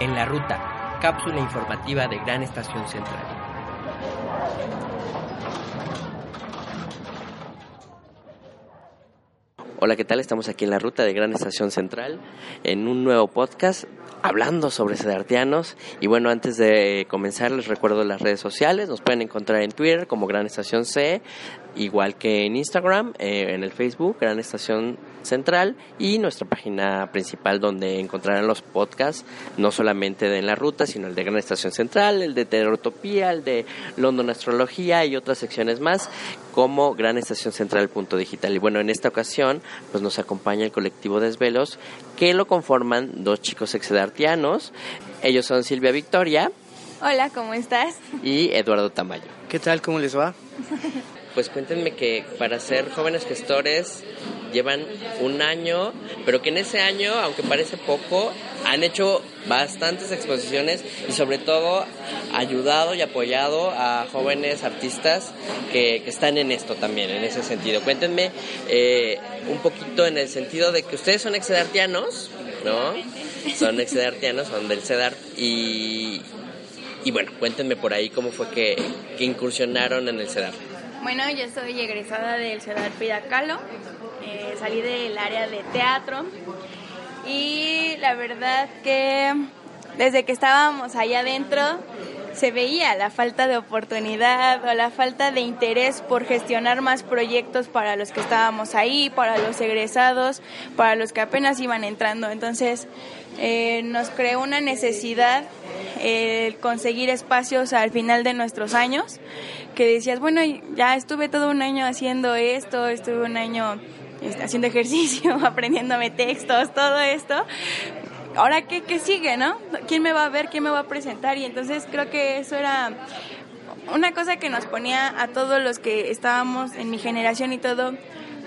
En la ruta, cápsula informativa de Gran Estación Central. Hola, ¿qué tal? Estamos aquí en la ruta de Gran Estación Central en un nuevo podcast hablando sobre sedartianos. Y bueno, antes de comenzar les recuerdo las redes sociales. Nos pueden encontrar en Twitter como Gran Estación C, igual que en Instagram, eh, en el Facebook, Gran Estación Central y nuestra página principal donde encontrarán los podcasts, no solamente de En la Ruta, sino el de Gran Estación Central, el de Terrorotopía, el de London Astrología y otras secciones más como Gran Estación Central punto digital. Y bueno, en esta ocasión pues nos acompaña el colectivo Desvelos que lo conforman dos chicos exedartianos. Ellos son Silvia Victoria. Hola, ¿cómo estás? Y Eduardo Tamayo. ¿Qué tal? ¿Cómo les va? Pues cuéntenme que para ser jóvenes gestores llevan un año, pero que en ese año, aunque parece poco, han hecho bastantes exposiciones y sobre todo ayudado y apoyado a jóvenes artistas que, están en esto también, en ese sentido. Cuéntenme eh, un poquito en el sentido de que ustedes son exedartianos, ¿no? Son exedartianos, son del CEDAR y, y bueno, cuéntenme por ahí cómo fue que, que incursionaron en el CEDAR. Bueno, yo soy egresada del CEDAR Pidacalo, eh, salí del área de teatro y la verdad que desde que estábamos allá adentro se veía la falta de oportunidad o la falta de interés por gestionar más proyectos para los que estábamos ahí, para los egresados, para los que apenas iban entrando. Entonces eh, nos creó una necesidad el conseguir espacios al final de nuestros años que decías, bueno, ya estuve todo un año haciendo esto, estuve un año este, haciendo ejercicio, aprendiéndome textos, todo esto. Ahora, ¿qué, ¿qué sigue, no? ¿Quién me va a ver? ¿Quién me va a presentar? Y entonces creo que eso era una cosa que nos ponía a todos los que estábamos en mi generación y todo,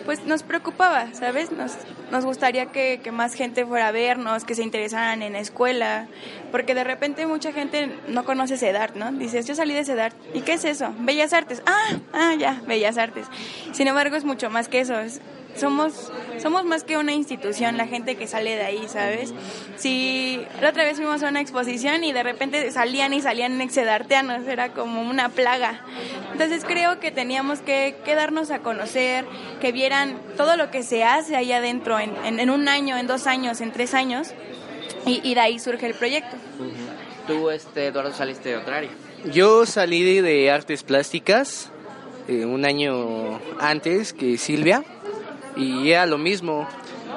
pues nos preocupaba, ¿sabes? Nos, nos gustaría que, que, más gente fuera a vernos, que se interesaran en la escuela, porque de repente mucha gente no conoce CEDART, ¿no? Dices, yo salí de CEDART, ¿y qué es eso? Bellas Artes, ah, ah, ya, Bellas Artes. Sin embargo, es mucho más que eso, es, somos somos más que una institución, la gente que sale de ahí, ¿sabes? Si la otra vez fuimos a una exposición y de repente salían y salían exedarteanos, era como una plaga. Entonces creo que teníamos que, darnos a conocer, que vieran todo lo que se hace ahí adentro en, en, un año, en dos años, en tres años, y, de ahí surge el proyecto. Tú, este, Eduardo, saliste de otra área. Yo salí de artes plásticas eh, un año antes que Silvia y era lo mismo.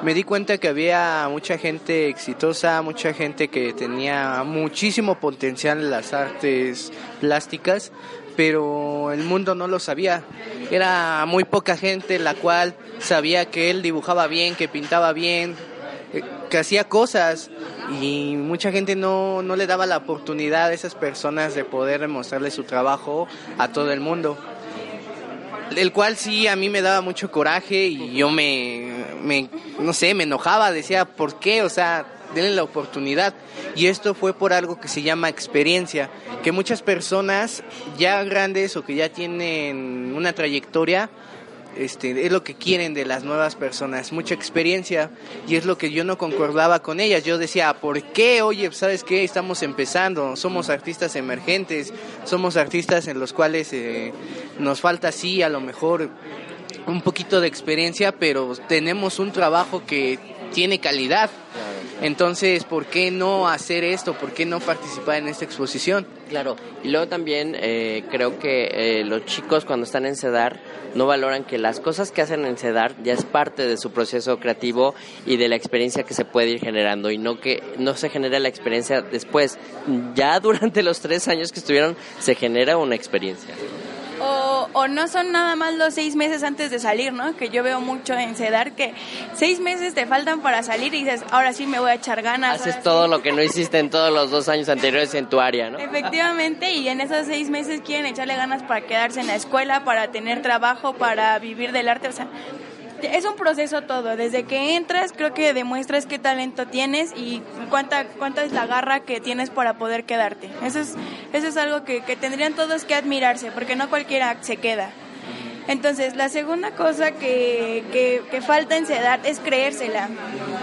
Me di cuenta que había mucha gente exitosa, mucha gente que tenía muchísimo potencial en las artes plásticas, pero el mundo no lo sabía. Era muy poca gente la cual sabía que él dibujaba bien, que pintaba bien, eh, que hacía cosas y mucha gente no, no le daba la oportunidad a esas personas de poder mostrarle su trabajo a todo el mundo el cual sí a mí me daba mucho coraje y yo me, no sé, me enojaba, decía, ¿por qué? O sea, denle la oportunidad. Y esto fue por algo que se llama experiencia, que muchas personas ya grandes o que ya tienen una trayectoria, este, es lo que quieren de las nuevas personas, mucha experiencia, y es lo que yo no concordaba con ellas. Yo decía, ¿por qué? Oye, ¿sabes qué? Estamos empezando, somos artistas emergentes, somos artistas en los cuales eh, nos falta, sí, a lo mejor un poquito de experiencia, pero tenemos un trabajo que tiene calidad. Entonces, ¿por qué no hacer esto? ¿Por qué no participar en esta exposición? Claro, y luego también eh, creo que eh, los chicos cuando están en CEDAR no valoran que las cosas que hacen en CEDAR ya es parte de su proceso creativo y de la experiencia que se puede ir generando y no que no se genere la experiencia después. Ya durante los tres años que estuvieron se genera una experiencia o, no son nada más los seis meses antes de salir, ¿no? Que yo veo mucho en CEDAR que seis meses te faltan para salir y dices, ahora sí me voy a echar ganas. Haces todo lo que no hiciste en todos los dos años anteriores en tu área, ¿no? Efectivamente, y en esos seis meses quieren echarle ganas para quedarse en la escuela, para tener trabajo, para vivir del arte, o sea, es un proceso todo. Desde que entras, creo que demuestras qué talento tienes y cuánta, cuánta es la garra que tienes para poder quedarte. Eso es, eso es algo que, que tendrían todos que admirarse, porque no cualquiera se queda. Entonces, la segunda cosa que, que, que falta en CEDART es creérsela,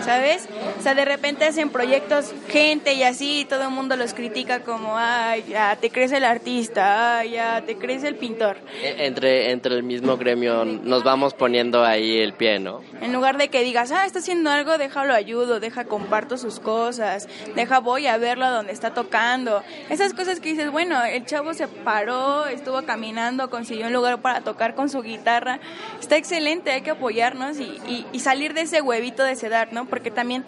¿sabes? O sea, de repente hacen proyectos gente y así, y todo el mundo los critica como, ay, ya te crees el artista, ay, ya te crees el pintor. E- Entre, entre el mismo gremio nos vamos poniendo ahí el pie, ¿no? En lugar de que digas, ah, está haciendo algo, déjalo ayudo, deja comparto sus cosas, deja voy a verlo a donde está tocando. Esas cosas que dices, bueno, el chavo se paró, estuvo caminando, consiguió un lugar para tocar con su guitarra. Está excelente, hay que apoyarnos y, y- y salir de ese huevito de sedar, ¿no? Porque también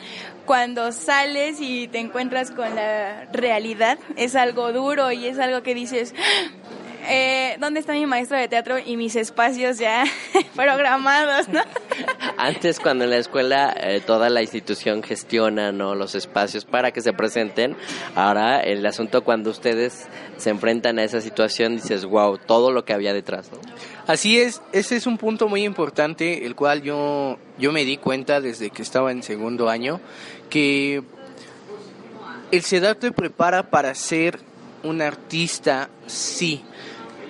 cuando sales y te encuentras con la realidad, es algo duro y es algo que dices, eh, ¿dónde está mi maestro de teatro y mis espacios ya programados, ¿no? Antes, cuando en la escuela eh, toda la institución gestiona ¿no? los espacios para que se presenten, ahora el asunto cuando ustedes se enfrentan a esa situación, dices, wow, todo lo que había detrás. ¿no? Así es, ese es un punto muy importante, el cual yo, yo me di cuenta desde que estaba en segundo año, que el CEDAR te prepara para ser un artista, sí,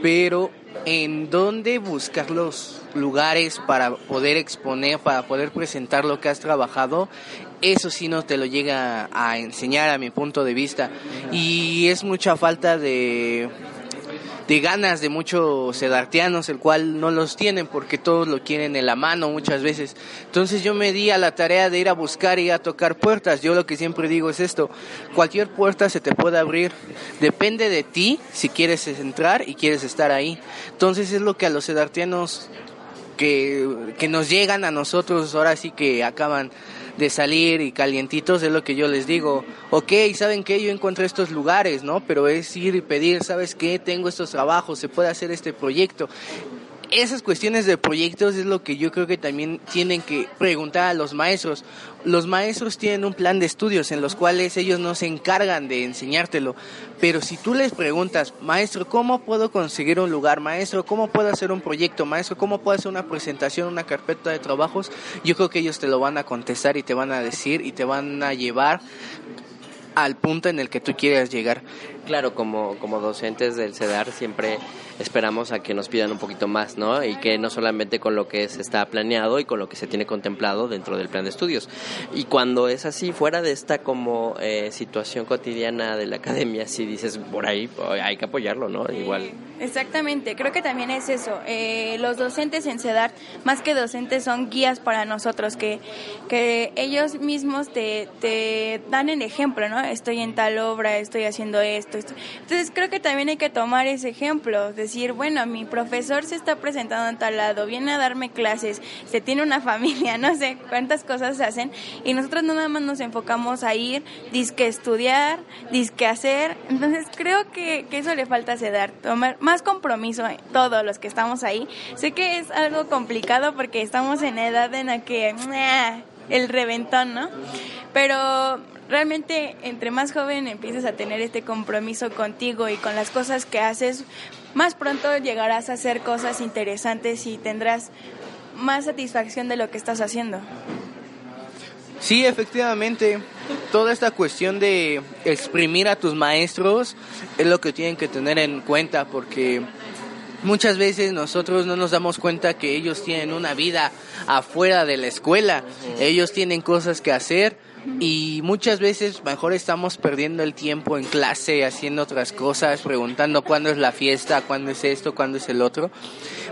pero en dónde buscar los lugares para poder exponer, para poder presentar lo que has trabajado, eso sí no te lo llega a enseñar a mi punto de vista. Y es mucha falta de, de ganas de muchos sedartianos, el cual no los tienen porque todos lo quieren en la mano muchas veces. Entonces yo me di a la tarea de ir a buscar y a tocar puertas. Yo lo que siempre digo es esto, cualquier puerta se te puede abrir, depende de ti si quieres entrar y quieres estar ahí. Entonces es lo que a los sedartianos que, que nos llegan a nosotros ahora sí que acaban de salir y calientitos es lo que yo les digo. Ok, ¿saben qué? Yo encontré estos lugares, ¿no? Pero es ir y pedir, ¿sabes qué? Tengo estos trabajos, se puede hacer este proyecto. Esas cuestiones de proyectos es lo que yo creo que también tienen que preguntar a los maestros. Los maestros tienen un plan de estudios en los cuales ellos no se encargan de enseñártelo. Pero si tú les preguntas, maestro, ¿cómo puedo conseguir un lugar? Maestro, ¿cómo puedo hacer un proyecto? Maestro, ¿cómo puedo hacer una presentación, una carpeta de trabajos? Yo creo que ellos te lo van a contestar y te van a decir y te van a llevar al punto en el que tú quieras llegar. Claro, como, como docentes del CEDAR siempre esperamos a que nos pidan un poquito más, ¿no? Y que no solamente con lo que se está planeado y con lo que se tiene contemplado dentro del plan de estudios. Y cuando es así, fuera de esta como eh, situación cotidiana de la academia, si dices por ahí, hay que apoyarlo, ¿no? Igual. Exactamente, creo que también es eso. Eh, los docentes en CEDAR, más que docentes, son guías para nosotros, que, que ellos mismos te, te dan el ejemplo, ¿no? Estoy en tal obra, estoy haciendo esto, Entonces creo que también hay que tomar ese ejemplo, decir, bueno, mi profesor se está presentando en tal lado, viene a darme clases, se tiene una familia, no sé cuántas cosas se hacen, y nosotros no nada más nos enfocamos a ir, disque estudiar, disque hacer. Entonces creo que, que eso le falta a CEDAR, tomar más compromiso todos los que estamos ahí. Sé que es algo complicado porque estamos en edad en la que el reventón, ¿no? Pero realmente entre más joven empieces a tener este compromiso contigo y con las cosas que haces, más pronto llegarás a hacer cosas interesantes y tendrás más satisfacción de lo que estás haciendo. Sí, efectivamente, toda esta cuestión de exprimir a tus maestros es lo que tienen que tener en cuenta porque muchas veces nosotros no nos damos cuenta que ellos tienen una vida afuera de la escuela, ellos tienen cosas que hacer y muchas veces mejor estamos perdiendo el tiempo en clase haciendo otras cosas, preguntando cuándo es la fiesta, cuándo es esto, cuándo es el otro.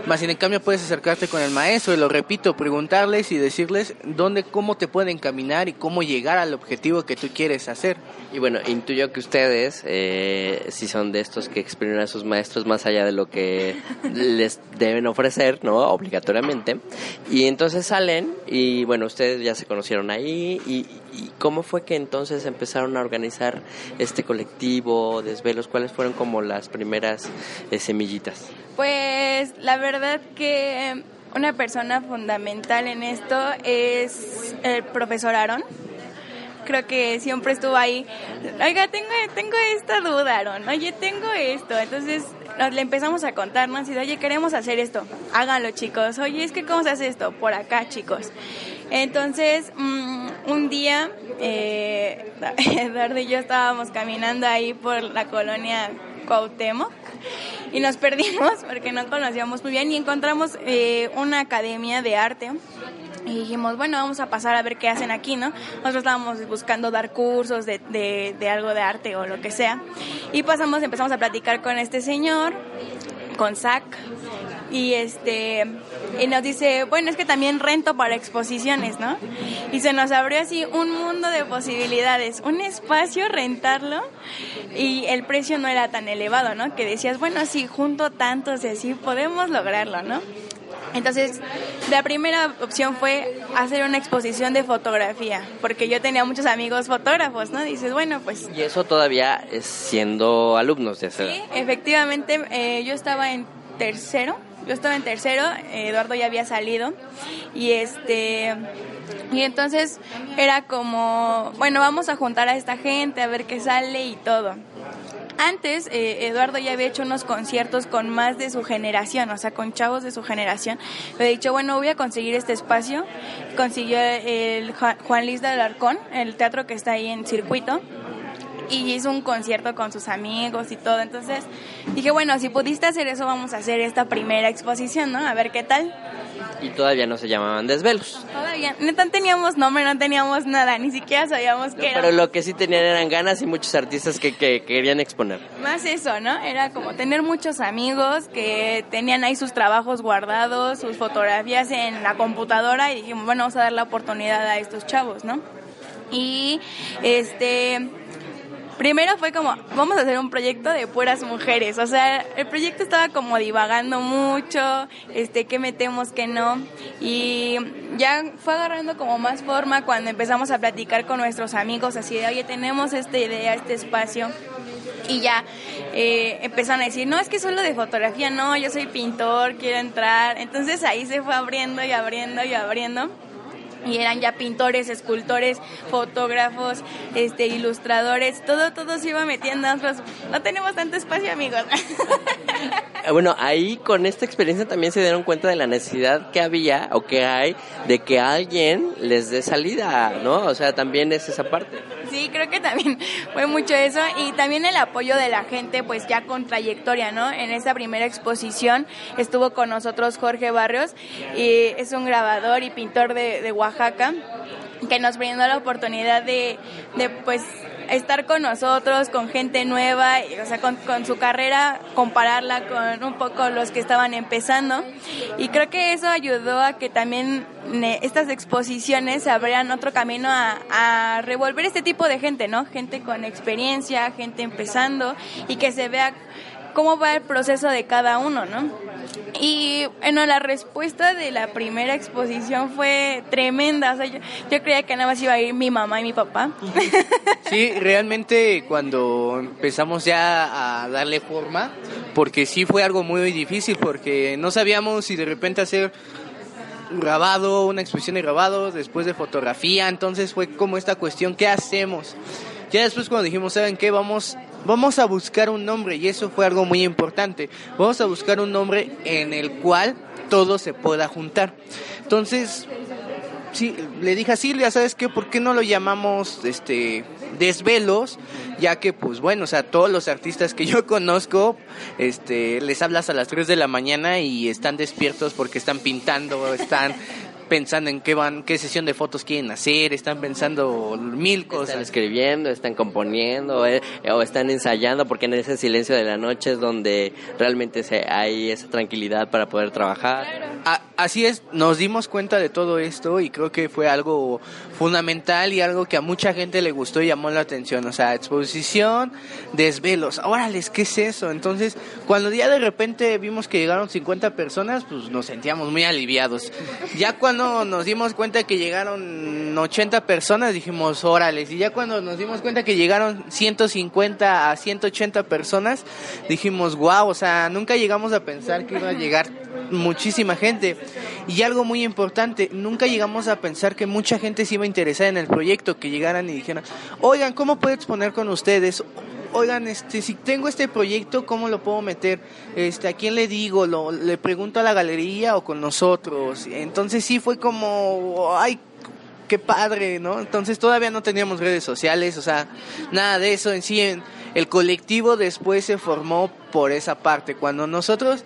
Más en cambio puedes acercarte con el maestro y lo repito, preguntarles y decirles dónde, cómo te pueden caminar y cómo llegar al objetivo que tú quieres hacer. Y bueno, intuyo que ustedes, eh, si son de estos que exprimen a sus maestros más allá de lo que les deben ofrecer, ¿no? Obligatoriamente. Y entonces salen y bueno, ustedes ya se conocieron ahí. ¿Y, y cómo fue que entonces empezaron a organizar este colectivo, desvelos? ¿Cuáles fueron como las primeras eh, semillitas? Pues la verdad que una persona fundamental en esto es el profesor Aaron. Creo que siempre estuvo ahí. Oiga, tengo, tengo esta duda, Aaron. Oye, tengo esto. Entonces nos le empezamos a contarnos y de, oye, queremos hacer esto. Háganlo, chicos. Oye, es que ¿cómo se hace esto? Por acá, chicos. Entonces, mm, un día, eh, Eduardo y yo estábamos caminando ahí por la colonia Cuauhtémoc y nos perdimos porque no conocíamos muy bien y encontramos eh, una academia de arte y dijimos, bueno, vamos a pasar a ver qué hacen aquí, ¿no? Nosotros estábamos buscando dar cursos de, de, algo de arte o lo que sea. Y pasamos, empezamos a platicar con este señor, con Zach, y este y nos dice, bueno, es que también rento para exposiciones, ¿no? Y se nos abrió así un mundo de posibilidades, un espacio rentarlo y el precio no era tan elevado, ¿no? Que decías, bueno, si junto tantos y así podemos lograrlo, ¿no? Entonces, la primera opción fue hacer una exposición de fotografía, porque yo tenía muchos amigos fotógrafos, ¿no? Dices, bueno, pues... Y eso todavía es siendo alumnos de hacer. Sí, efectivamente, eh, yo estaba en tercero, yo estaba en tercero, Eduardo ya había salido, y este... Y entonces era como, bueno, vamos a juntar a esta gente, a ver qué sale y todo. Antes, eh, Eduardo ya había hecho unos conciertos con más de su generación, o sea, con chavos de su generación. Le he dicho, bueno, voy a conseguir este espacio. Consiguió el Juan Luis de Alarcón, el teatro que está ahí en circuito y hizo un concierto con sus amigos y todo. Entonces dije, bueno, si pudiste hacer eso, vamos a hacer esta primera exposición, ¿no? A ver qué tal. Y todavía no se llamaban desvelos. Todavía, no teníamos nombre, no teníamos nada, ni siquiera sabíamos qué era. Pero lo que sí tenían eran ganas y muchos artistas que, que, querían exponer. Más eso, ¿no? Era como tener muchos amigos que tenían ahí sus trabajos guardados, sus fotografías en la computadora y dijimos, bueno, vamos a dar la oportunidad a estos chavos, ¿no? Y este primero fue como, vamos a hacer un proyecto de puras mujeres. O sea, el proyecto estaba como divagando mucho, este, qué metemos, qué no. Y ya fue agarrando como más forma cuando empezamos a platicar con nuestros amigos, así de, oye, tenemos esta idea, este espacio. Y ya eh, empezaron a decir, no, es que solo de fotografía, no, yo soy pintor, quiero entrar. Entonces ahí se fue abriendo y abriendo y abriendo y eran ya pintores, escultores, fotógrafos, este, ilustradores, todo, todo se iba metiendo. Nosotros no tenemos tanto espacio, amigos. Bueno, ahí con esta experiencia también se dieron cuenta de la necesidad que había o que hay de que alguien les dé salida, ¿no? O sea, también es esa parte. Sí, creo que también fue mucho eso y también el apoyo de la gente, pues ya con trayectoria, ¿no? En esta primera exposición estuvo con nosotros Jorge Barrios y es un grabador y pintor de, de Oaxaca Oaxaca, que nos brindó la oportunidad de, pues estar con nosotros, con gente nueva, o sea, con, su carrera, compararla con un poco los que estaban empezando. Y creo que eso ayudó a que también estas exposiciones abrieran otro camino a, revolver este tipo de gente, ¿no? Gente con experiencia, gente empezando y que se vea cómo va el proceso de cada uno, ¿no? Y bueno, la respuesta de la primera exposición fue tremenda. O sea, yo, creía que nada más iba a ir mi mamá y mi papá. Sí, realmente cuando empezamos ya a darle forma, porque sí fue algo muy difícil, porque no sabíamos si de repente hacer grabado, una exposición de grabado, después de fotografía, entonces fue como esta cuestión, ¿qué hacemos? Ya después cuando dijimos, ¿saben qué? Vamos vamos a buscar un nombre y eso fue algo muy importante. Vamos a buscar un nombre en el cual todo se pueda juntar. Entonces, sí, le dije a Silvia, ¿sabes qué? ¿Por qué no lo llamamos este desvelos? Ya que pues bueno, o sea, todos los artistas que yo conozco, este, les hablas a las 3 de la mañana y están despiertos porque están pintando, están pensando en qué van, qué sesión de fotos quieren hacer, están pensando mil cosas. Están escribiendo, están componiendo eh, o están ensayando porque en ese silencio de la noche es donde realmente se, hay esa tranquilidad para poder trabajar. así es, nos dimos cuenta de todo esto y creo que fue algo fundamental y algo que a mucha gente le gustó y llamó la atención. O sea, exposición, desvelos. Órale, ¿qué es eso? Entonces, cuando ya de repente vimos que llegaron 50 personas, pues nos sentíamos muy aliviados. Ya cuando cuando nos dimos cuenta que llegaron 80 personas, dijimos, órale. Y ya cuando nos dimos cuenta que llegaron 150 a 180 personas, dijimos, wow, o sea, nunca llegamos a pensar que iba a llegar muchísima gente. Y algo muy importante, nunca llegamos a pensar que mucha gente se iba a interesar en el proyecto, que llegaran y dijeran, oigan, ¿cómo puedo exponer con ustedes? Oigan, este, si tengo este proyecto, ¿cómo lo puedo meter? Este, ¿a quién le digo? ¿Lo, ¿Le pregunto a la galería o con nosotros? Entonces sí fue como, ay, qué padre, ¿no? Entonces todavía no teníamos redes sociales, o sea, nada de eso en sí. el colectivo después se formó por esa parte. Cuando nosotros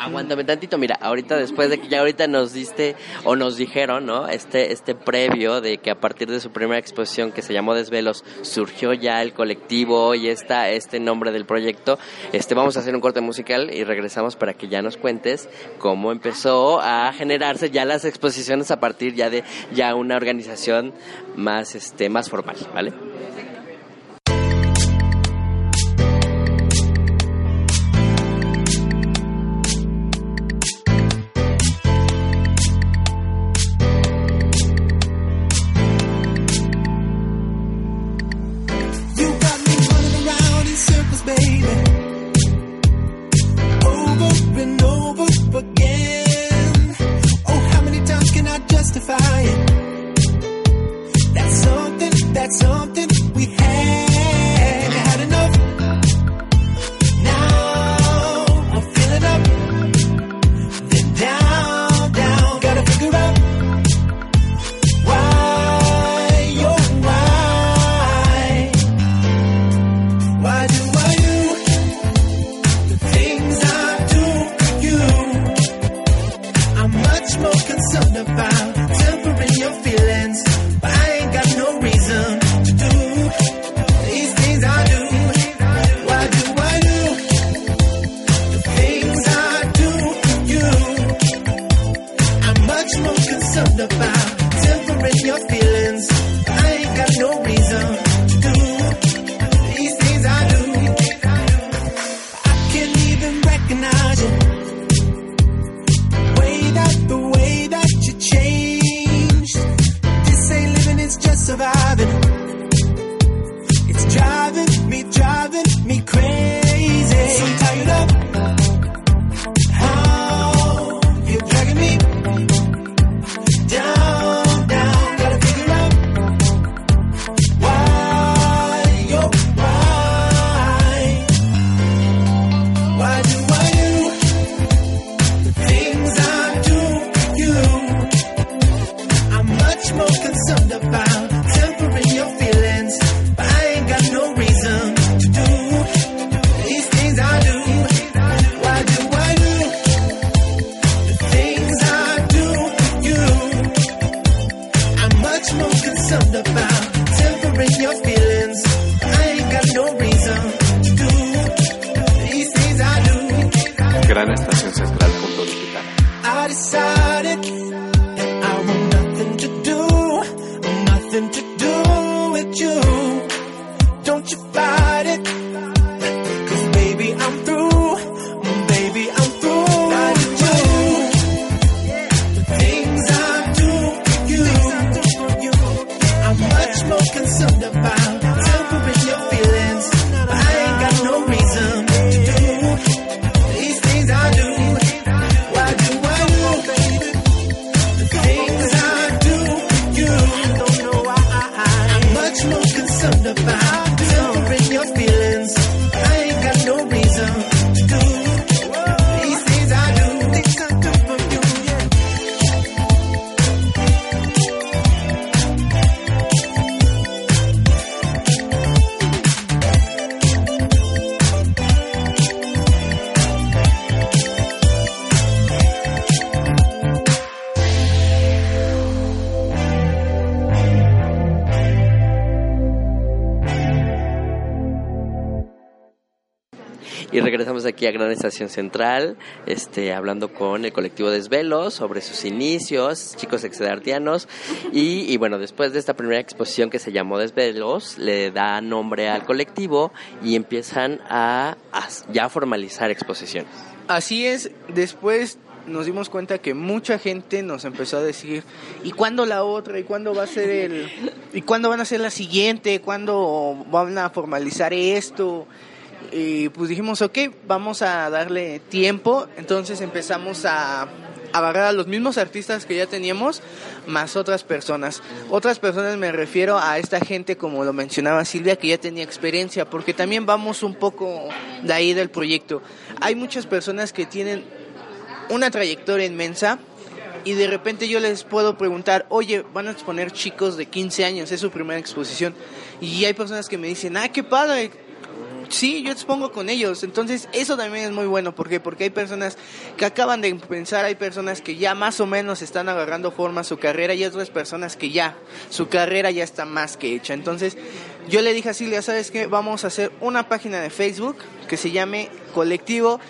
Aguántame tantito, mira, ahorita después de que ya ahorita nos diste o nos dijeron, ¿no? Este este previo de que a partir de su primera exposición que se llamó Desvelos surgió ya el colectivo y está este nombre del proyecto. Este vamos a hacer un corte musical y regresamos para que ya nos cuentes cómo empezó a generarse ya las exposiciones a partir ya de ya una organización más este más formal, ¿vale? Aquí a Gran Estación Central, este, hablando con el colectivo Desvelos sobre sus inicios, chicos exedartianos, y, y bueno, después de esta primera exposición que se llamó Desvelos, le da nombre al colectivo y empiezan a, a ya formalizar exposiciones. Así es, después nos dimos cuenta que mucha gente nos empezó a decir, ¿y cuándo la otra? ¿Y cuándo va a ser el... ¿Y cuándo van a ser la siguiente? ¿Cuándo van a formalizar esto? Y pues dijimos, ok, vamos a darle tiempo. Entonces empezamos a agarrar a los mismos artistas que ya teníamos, más otras personas. Otras personas me refiero a esta gente, como lo mencionaba Silvia, que ya tenía experiencia, porque también vamos un poco de ahí del proyecto. Hay muchas personas que tienen una trayectoria inmensa, y de repente yo les puedo preguntar, oye, van a exponer chicos de 15 años, es su primera exposición, y hay personas que me dicen, ah, qué padre, sí, yo expongo con ellos. Entonces, eso también es muy bueno. ¿Por qué? Porque hay personas que acaban de pensar, hay personas que ya más o menos están agarrando forma a su carrera y otras personas que ya, su carrera ya está más que hecha. Entonces, yo le dije a Silvia, ¿sabes qué? Vamos a hacer una página de Facebook que se llame Colectivo.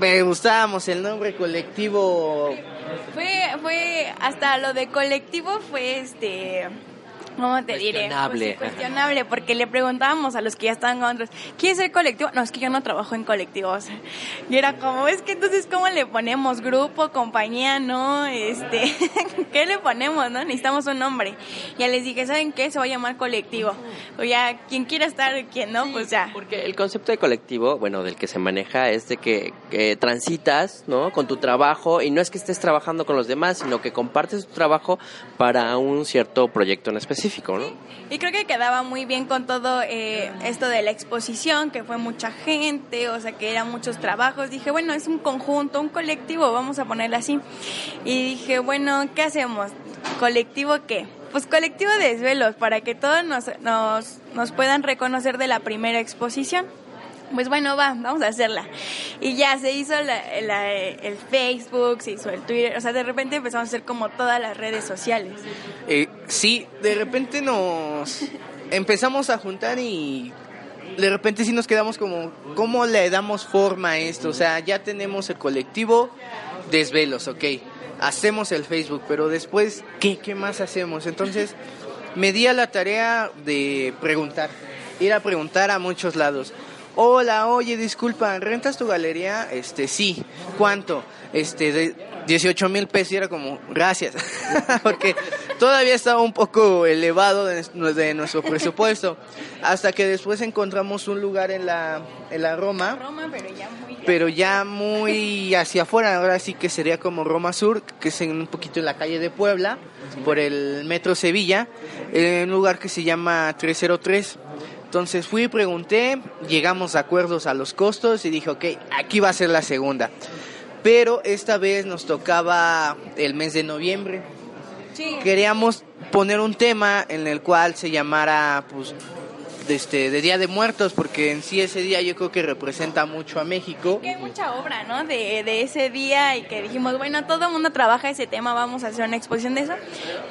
Me gustábamos el nombre colectivo. Fue, fue, hasta lo de colectivo fue este ¿Cómo te diré? Cuestionable. Pues cuestionable, porque le preguntábamos a los que ya estaban con otros, ¿quieres ser colectivo? No, es que yo no trabajo en colectivos. Y era como, es que entonces, ¿cómo le ponemos? Grupo, compañía, ¿no? Este, ¿qué le ponemos, no? Necesitamos un nombre. Ya les dije, ¿saben qué? Se va a llamar colectivo. O ya, quien quiera estar, quien no, pues ya. Porque el concepto de colectivo, bueno, del que se maneja es de que, que transitas, ¿no? Con tu trabajo y no es que estés trabajando con los demás, sino que compartes tu trabajo para un cierto proyecto en Y creo que quedaba muy bien con todo eh, esto de la exposición, que fue mucha gente, o sea, que eran muchos trabajos. Dije, bueno, es un conjunto, un colectivo, vamos a ponerlo así. Y dije, bueno, ¿qué hacemos? ¿Colectivo qué? Pues colectivo de desvelos, para que todos nos, nos puedan reconocer de la primera exposición pues bueno, va, vamos a hacerla. Y ya se hizo el Facebook, se hizo el Twitter, o sea, de repente empezamos a hacer como todas las redes sociales. Eh, sí, de repente nos empezamos a juntar y de repente sí nos quedamos como, ¿cómo le damos forma a esto? O sea, ya tenemos el colectivo Desvelos, ok. Hacemos el Facebook, pero después, ¿qué, qué más hacemos? Entonces, me di a la tarea de preguntar, ir a preguntar a muchos lados hola, oye, disculpa, ¿rentas tu galería? Este, sí, ¿cuánto? Este, de 18 mil pesos. Y era como, gracias, porque todavía estaba un poco elevado de, nuestro presupuesto, hasta que después encontramos un lugar en la, en la Roma, Roma pero, ya muy, pero ya muy hacia afuera, ahora sí que sería como Roma Sur, que es en un poquito en la calle de Puebla, por el metro Sevilla, en un lugar que se llama 303 entonces fui pregunté, llegamos a acuerdos a los costos y dije, ok, aquí va a ser la segunda. Pero esta vez nos tocaba el mes de noviembre. Queríamos poner un tema en el cual se llamara pues de, este, de Día de Muertos, porque en sí ese día yo creo que representa mucho a México. Que hay mucha obra, ¿no? De, de ese día y que dijimos, bueno, todo el mundo trabaja ese tema, vamos a hacer una exposición de eso.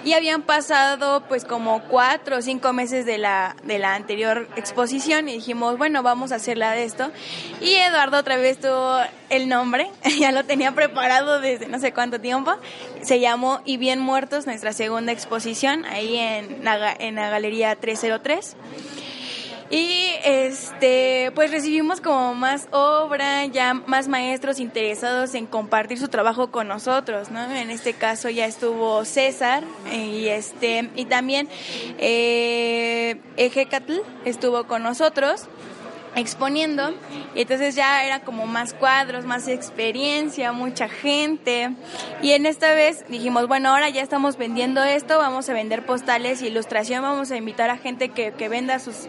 Y habían pasado pues como cuatro o cinco meses de la, de la anterior exposición y dijimos, bueno, vamos a hacerla de esto. Y Eduardo otra vez tuvo el nombre, ya lo tenía preparado desde no sé cuánto tiempo. Se llamó Y Bien Muertos, nuestra segunda exposición, ahí en en la Galería 303. Y este, pues recibimos como más obra, ya más maestros interesados en compartir su trabajo con nosotros, ¿no? En este caso ya estuvo César y este y también eh, Ejecatl estuvo con nosotros exponiendo. Y entonces ya era como más cuadros, más experiencia, mucha gente. Y en esta vez dijimos, bueno, ahora ya estamos vendiendo esto, vamos a vender postales ilustración, vamos a invitar a gente que, que venda sus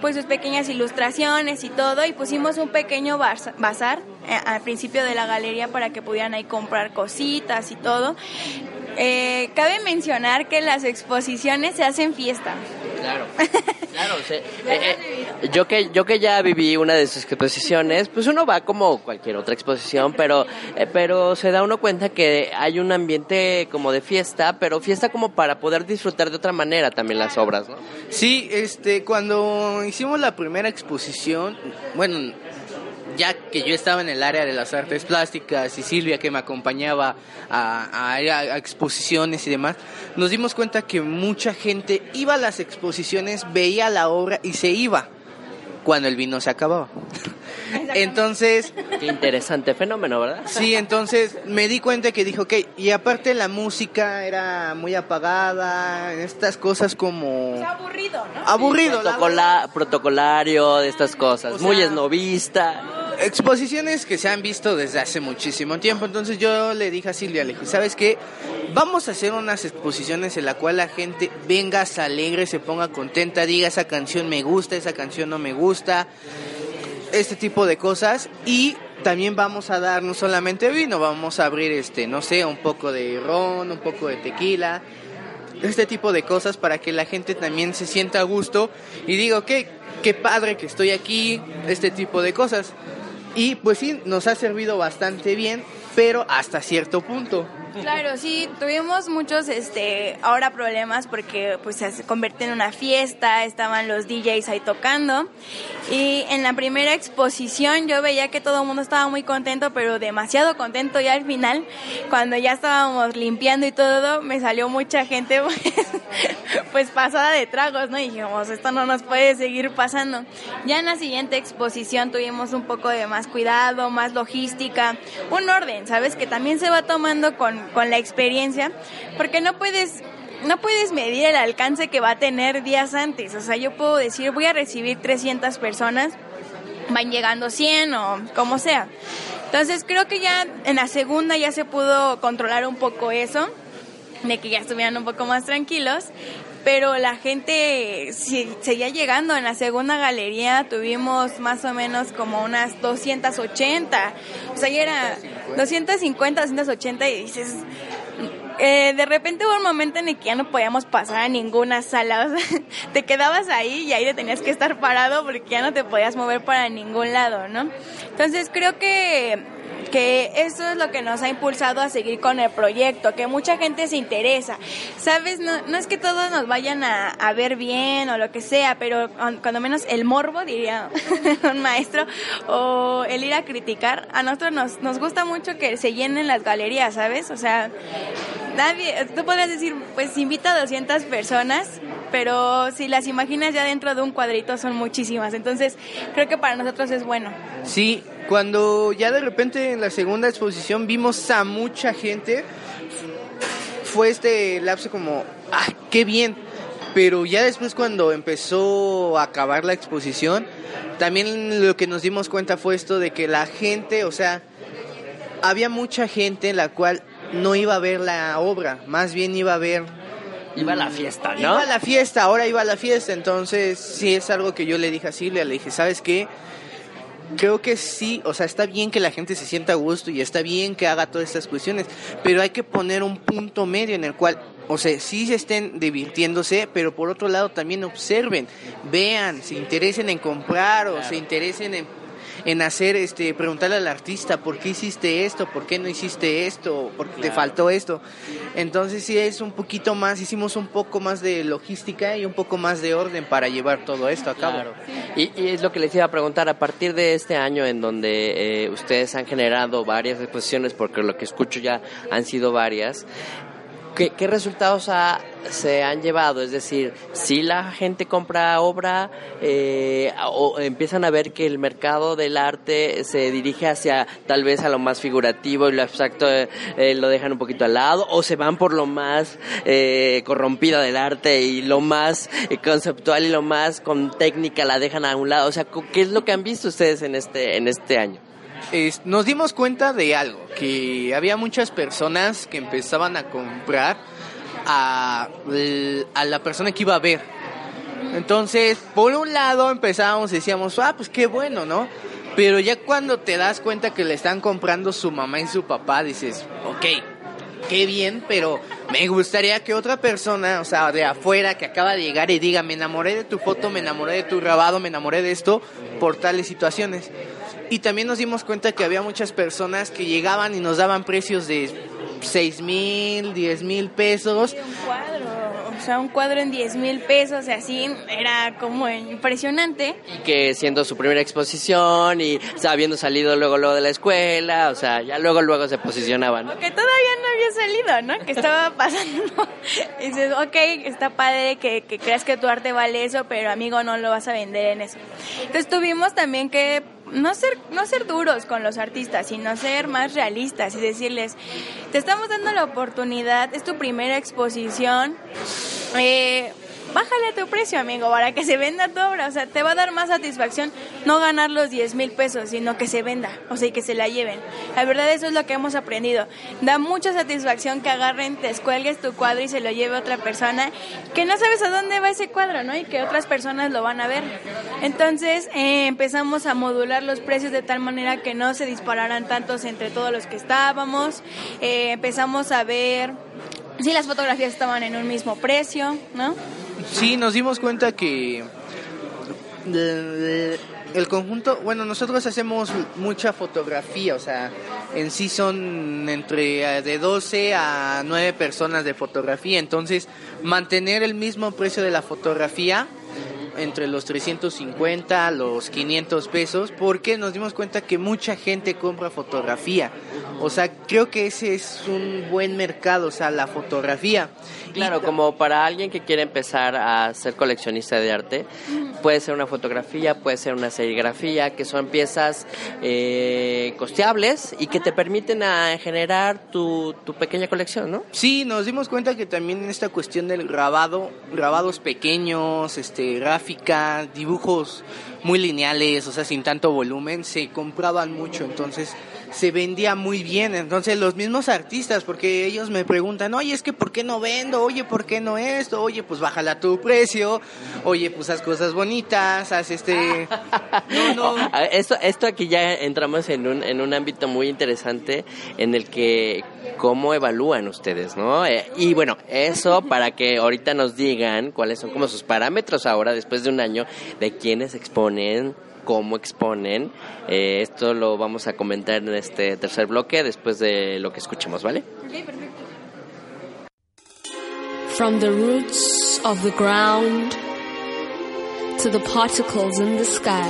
pues sus pequeñas ilustraciones y todo y pusimos un pequeño bazar eh, al principio de la galería para que pudieran ahí comprar cositas y todo. Eh, cabe mencionar que las exposiciones se hacen fiesta. Claro, claro. Eh, yo que yo que ya viví una de sus exposiciones, pues uno va como cualquier otra exposición, pero pero se da uno cuenta que hay un ambiente como de fiesta, pero fiesta como para poder disfrutar de otra manera también las obras, ¿no? Sí, este, cuando hicimos la primera exposición, bueno, ya que yo estaba en el área de las artes plásticas y Silvia que me acompañaba a, a, exposiciones y demás, nos dimos cuenta que mucha gente iba a las exposiciones, veía la obra y se iba cuando el vino se acababa. Entonces... Qué interesante fenómeno, ¿verdad? Sí, entonces me di cuenta que dijo, ok, y aparte la música era muy apagada, estas cosas como... aburrido, ¿no? Aburrido. protocolario de estas cosas, muy esnovista. Exposiciones que se han visto desde hace muchísimo tiempo, entonces yo le dije a Silvia, le dije, ¿sabes qué? Vamos a hacer unas exposiciones en la cual la gente venga, se alegre, se ponga contenta, diga esa canción me gusta, esa canción no me gusta este tipo de cosas y también vamos a dar no solamente vino, vamos a abrir este, no sé, un poco de ron, un poco de tequila, este tipo de cosas para que la gente también se sienta a gusto y diga, qué qué padre que estoy aquí, este tipo de cosas. Y pues sí, nos ha servido bastante bien, pero hasta cierto punto. Claro, sí, tuvimos muchos este ahora problemas porque pues se convierte en una fiesta, estaban los DJs ahí tocando y en la primera exposición yo veía que todo el mundo estaba muy contento, pero demasiado contento y al final cuando ya estábamos limpiando y todo, me salió mucha gente pues, pues pasada de tragos, ¿no? Y dijimos, esto no nos puede seguir pasando. Ya en la siguiente exposición tuvimos un poco de más cuidado, más logística, un orden, ¿sabes? Que también se va tomando con con la experiencia, porque no puedes no puedes medir el alcance que va a tener días antes. O sea, yo puedo decir, voy a recibir 300 personas, van llegando 100 o como sea. Entonces creo que ya en la segunda ya se pudo controlar un poco eso, de que ya estuvieran un poco más tranquilos. Pero la gente seguía llegando. En la segunda galería tuvimos más o menos como unas 280. O sea, ya era 250, 280 y dices, eh, de repente hubo un momento en el que ya no podíamos pasar a ninguna sala, o sea, te quedabas ahí y ahí te tenías que estar parado porque ya no te podías mover para ningún lado, ¿no? Entonces creo que que eso es lo que nos ha impulsado a seguir con el proyecto, que mucha gente se interesa. Sabes, no, es que todos nos vayan a, a, ver bien o lo que sea, pero cuando menos el morbo, diría un maestro, o el ir a criticar, a nosotros nos, nos gusta mucho que se llenen las galerías, ¿sabes? O sea, tú podrías decir, pues invita a 200 personas, pero si las imaginas ya dentro de un cuadrito son muchísimas, entonces creo que para nosotros es bueno. Sí, cuando ya de repente en la segunda exposición vimos a mucha gente, fue este lapso como, ah, qué bien. Pero ya después cuando empezó a acabar la exposición, también lo que nos dimos cuenta fue esto de que la gente, o sea, había mucha gente en la cual no iba a ver la obra, más bien iba a ver Iba a la fiesta, ¿no? Iba a la fiesta, ahora iba a la fiesta, entonces sí es algo que yo le dije a Silvia, le dije, ¿sabes qué? Creo que sí, o sea, está bien que la gente se sienta a gusto y está bien que haga todas estas cuestiones, pero hay que poner un punto medio en el cual, o sea, sí se estén divirtiéndose, pero por otro lado también observen, vean, se interesen en comprar o se interesen en en hacer, este, preguntarle al artista, ¿por qué hiciste esto? ¿Por qué no hiciste esto? ¿Por qué te faltó esto? Entonces sí es un poquito más, hicimos un poco más de logística y un poco más de orden para llevar todo esto a cabo. Y, es lo que les iba a preguntar, a partir de este año en donde eh, ustedes han generado varias exposiciones, porque lo que escucho ya han sido varias, ¿Qué, resultados se han llevado? Es decir, si la gente compra obra eh, o empiezan a ver que el mercado del arte se dirige hacia tal vez a lo más figurativo y lo abstracto eh, lo dejan un poquito al lado o se van por lo más eh, corrompido del arte y lo más conceptual y lo más con técnica la dejan a un lado. O sea, ¿qué es lo que han visto ustedes en este, en este año? Nos dimos cuenta de algo, que había muchas personas que empezaban a comprar a, a la persona que iba a ver. Entonces, por un lado empezábamos y decíamos, ah, pues qué bueno, ¿no? Pero ya cuando te das cuenta que le están comprando su mamá y su papá, dices, ok, qué bien, pero me gustaría que otra persona, o sea, de afuera, que acaba de llegar y diga, me enamoré de tu foto, me enamoré de tu grabado, me enamoré de esto, por tales situaciones. Y también nos dimos cuenta que había muchas personas que llegaban y nos daban precios de 6 mil, 10 mil pesos. un cuadro, o sea, un cuadro en 10 mil pesos, y así era como impresionante. Y que siendo su primera exposición y habiendo salido luego luego de la escuela, o sea, ya luego luego se posicionaban. Que todavía no había salido, ¿no? Que estaba pasando. y dices, ok, está padre que, que creas que tu arte vale eso, pero amigo, no lo vas a vender en eso. Entonces tuvimos también que no ser, no ser duros con los artistas, sino ser más realistas y decirles, te estamos dando la oportunidad, es tu primera exposición, eh, bájale a tu precio, amigo, para que se venda tu obra. O sea, te va a dar más satisfacción no ganar los 10 mil pesos, sino que se venda, o sea, y que se la lleven. La verdad, eso es lo que hemos aprendido. Da mucha satisfacción que agarren, te escuelgues tu cuadro y se lo lleve otra persona, que no sabes a dónde va ese cuadro, ¿no? Y que otras personas lo van a ver. Entonces, eh, empezamos a modular los precios de tal manera que no se dispararan tantos entre todos los que estábamos. Eh, empezamos a ver si las fotografías estaban en un mismo precio, ¿no? Sí, nos dimos cuenta que el conjunto, bueno, nosotros hacemos mucha fotografía, o sea, en sí son entre de 12 a 9 personas de fotografía, entonces mantener el mismo precio de la fotografía entre los 350 a los 500 pesos porque nos dimos cuenta que mucha gente compra fotografía. O sea, creo que ese es un buen mercado, o sea, la fotografía. Claro, como para alguien que quiere empezar a ser coleccionista de arte, puede ser una fotografía, puede ser una serigrafía, que son piezas eh, costeables y que te permiten a generar tu, tu pequeña colección, ¿no? Sí, nos dimos cuenta que también en esta cuestión del grabado, grabados pequeños, este, gráfica, dibujos muy lineales, o sea, sin tanto volumen, se compraban mucho, entonces se vendía muy bien. Entonces los mismos artistas, porque ellos me preguntan, oye, es que ¿por qué no vendo? Oye, ¿por qué no esto? Oye, pues bájala tu precio. Oye, pues haz cosas bonitas, haz este... No, no. Esto, esto aquí ya entramos en un, en un ámbito muy interesante en el que cómo evalúan ustedes, ¿no? Eh, y bueno, eso para que ahorita nos digan cuáles son como sus parámetros ahora, después de un año, de quiénes exponen, cómo exponen. Eh, esto lo vamos a comentar en este tercer bloque después de lo que escuchemos, ¿vale? Ok, perfecto. From the roots of the ground to the particles in the sky.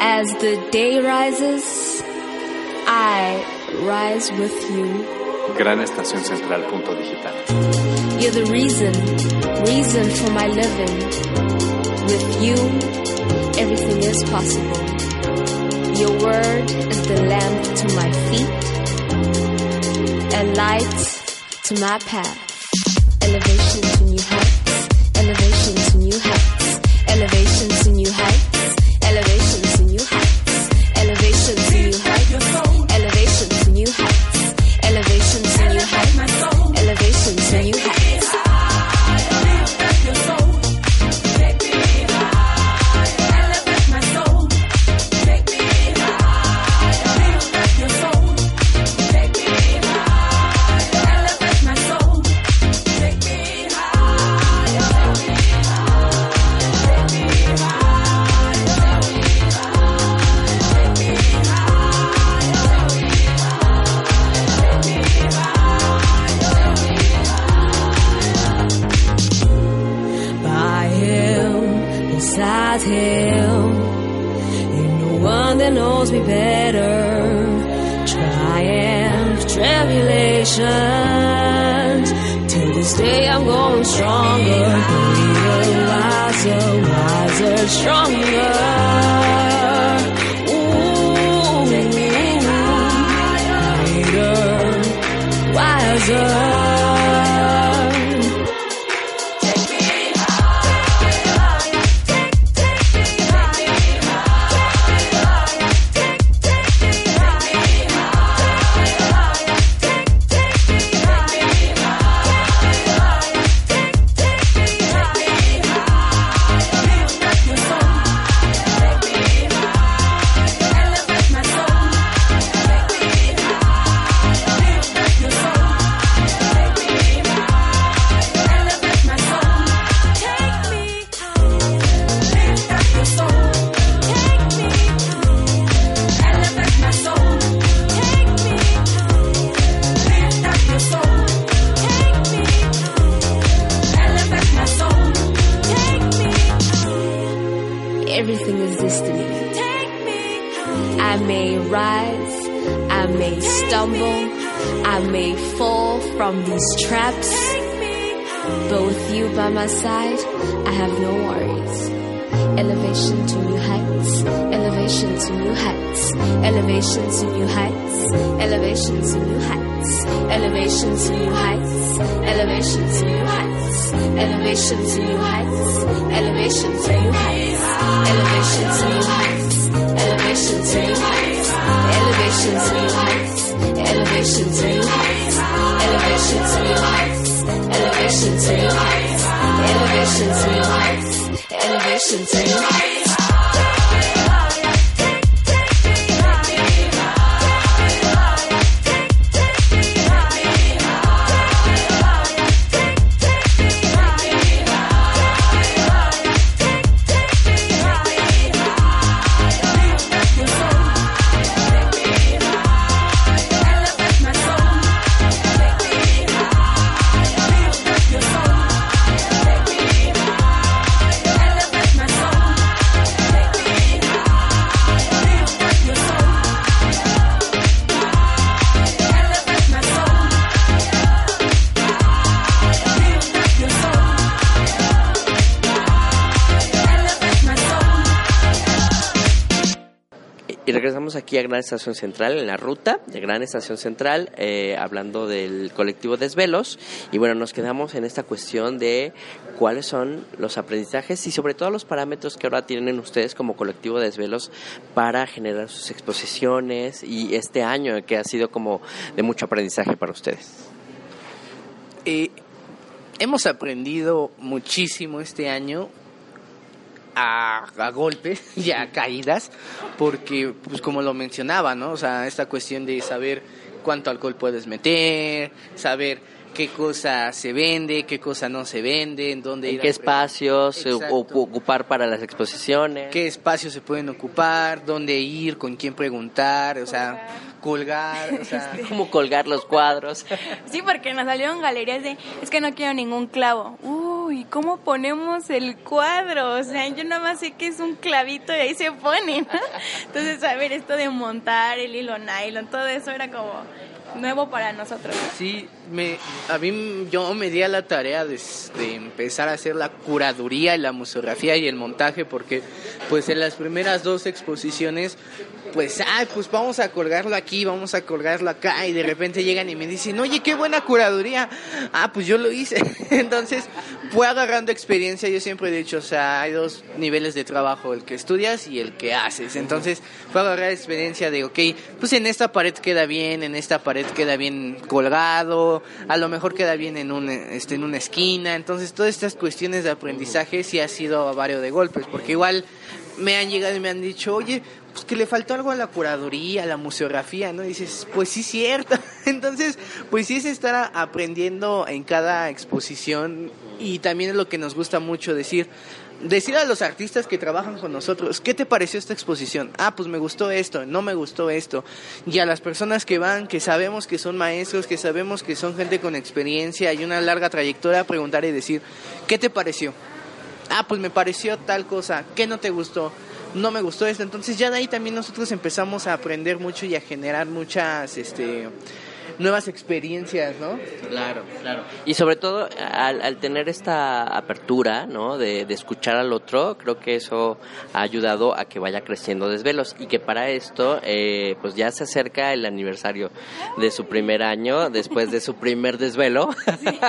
As the day rises, I rise with you. Gran Estación Central punto digital. You're the reason, reason for my living. With you, everything is possible. Your word is the lamp to my feet and light to my path. Elevation to new heights, elevation to new heights, elevation to new heights, Today I'm going stronger, wiser, wiser, stronger. Elevation Team. Aquí a Gran Estación Central, en la ruta de Gran Estación Central, eh, hablando del colectivo Desvelos. Y bueno, nos quedamos en esta cuestión de cuáles son los aprendizajes y sobre todo los parámetros que ahora tienen ustedes como colectivo Desvelos para generar sus exposiciones y este año que ha sido como de mucho aprendizaje para ustedes. Eh, hemos aprendido muchísimo este año a, golpes y a caídas, porque, pues como lo mencionaba, ¿no? O sea, esta cuestión de saber cuánto alcohol puedes meter, saber qué cosa se vende, qué cosa no se vende, en dónde ¿En ir qué a- espacios ocupar para las exposiciones? qué espacios se pueden ocupar, dónde ir, con quién preguntar, o sea, colgar, o sea, ¿Cómo colgar los cuadros? Sí, porque nos salieron galerías de, es que no quiero ningún clavo. Uy, ¿cómo ponemos el cuadro? O sea, yo nada más sé que es un clavito y ahí se pone, ¿no? Entonces, a ver, esto de montar el hilo nylon, todo eso era como nuevo para nosotros. ¿no? Sí, me, a mí yo me di a la tarea de, de empezar a hacer la curaduría y la museografía y el montaje porque pues en las primeras dos exposiciones pues ay pues vamos a colgarlo aquí, vamos a colgarlo acá y de repente llegan y me dicen, "Oye, qué buena curaduría." Ah, pues yo lo hice. Entonces, fue agarrando experiencia, yo siempre he dicho, o sea, hay dos niveles de trabajo, el que estudias y el que haces. Entonces, fue agarrar experiencia de, ok, pues en esta pared queda bien, en esta pared queda bien colgado, a lo mejor queda bien en, un, este, en una esquina. Entonces, todas estas cuestiones de aprendizaje sí ha sido a varios de golpes, porque igual me han llegado y me han dicho, oye, pues que le faltó algo a la curaduría, a la museografía, ¿no? Dices, pues sí, cierto. Entonces, pues sí es estar aprendiendo en cada exposición y también es lo que nos gusta mucho decir. Decir a los artistas que trabajan con nosotros, ¿qué te pareció esta exposición? Ah, pues me gustó esto, no me gustó esto. Y a las personas que van, que sabemos que son maestros, que sabemos que son gente con experiencia y una larga trayectoria, preguntar y decir, ¿qué te pareció? ah, pues me pareció tal cosa, ¿qué no te gustó? No me gustó esto. Entonces ya de ahí también nosotros empezamos a aprender mucho y a generar muchas este, nuevas experiencias, ¿no? Claro, claro. Y sobre todo al, tener esta apertura, ¿no? De, escuchar al otro, creo que eso ha ayudado a que vaya creciendo Desvelos y que para esto, eh, pues ya se acerca el aniversario de su primer año, después de su primer desvelo,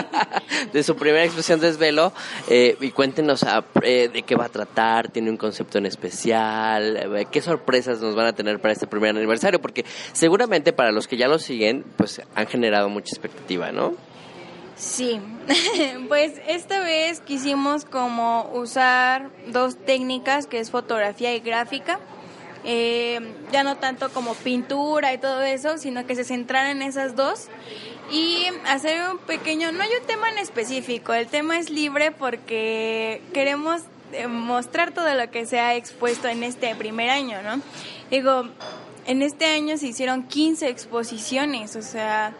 de su primera exposición Desvelo. Eh, y cuéntenos ah, eh, de qué va a tratar, tiene un concepto en especial, eh, qué sorpresas nos van a tener para este primer aniversario, porque seguramente para los que ya lo siguen, pues han generado mucha expectativa, ¿no? Sí, pues esta vez quisimos como usar dos técnicas que es fotografía y gráfica. Eh, ya no tanto como pintura y todo eso, sino que se centraran en esas dos y hacer un pequeño, no hay un tema en específico, el tema es libre porque queremos mostrar todo lo que se ha expuesto en este primer año, ¿no? Digo, en este año se hicieron 15 exposiciones, o sea,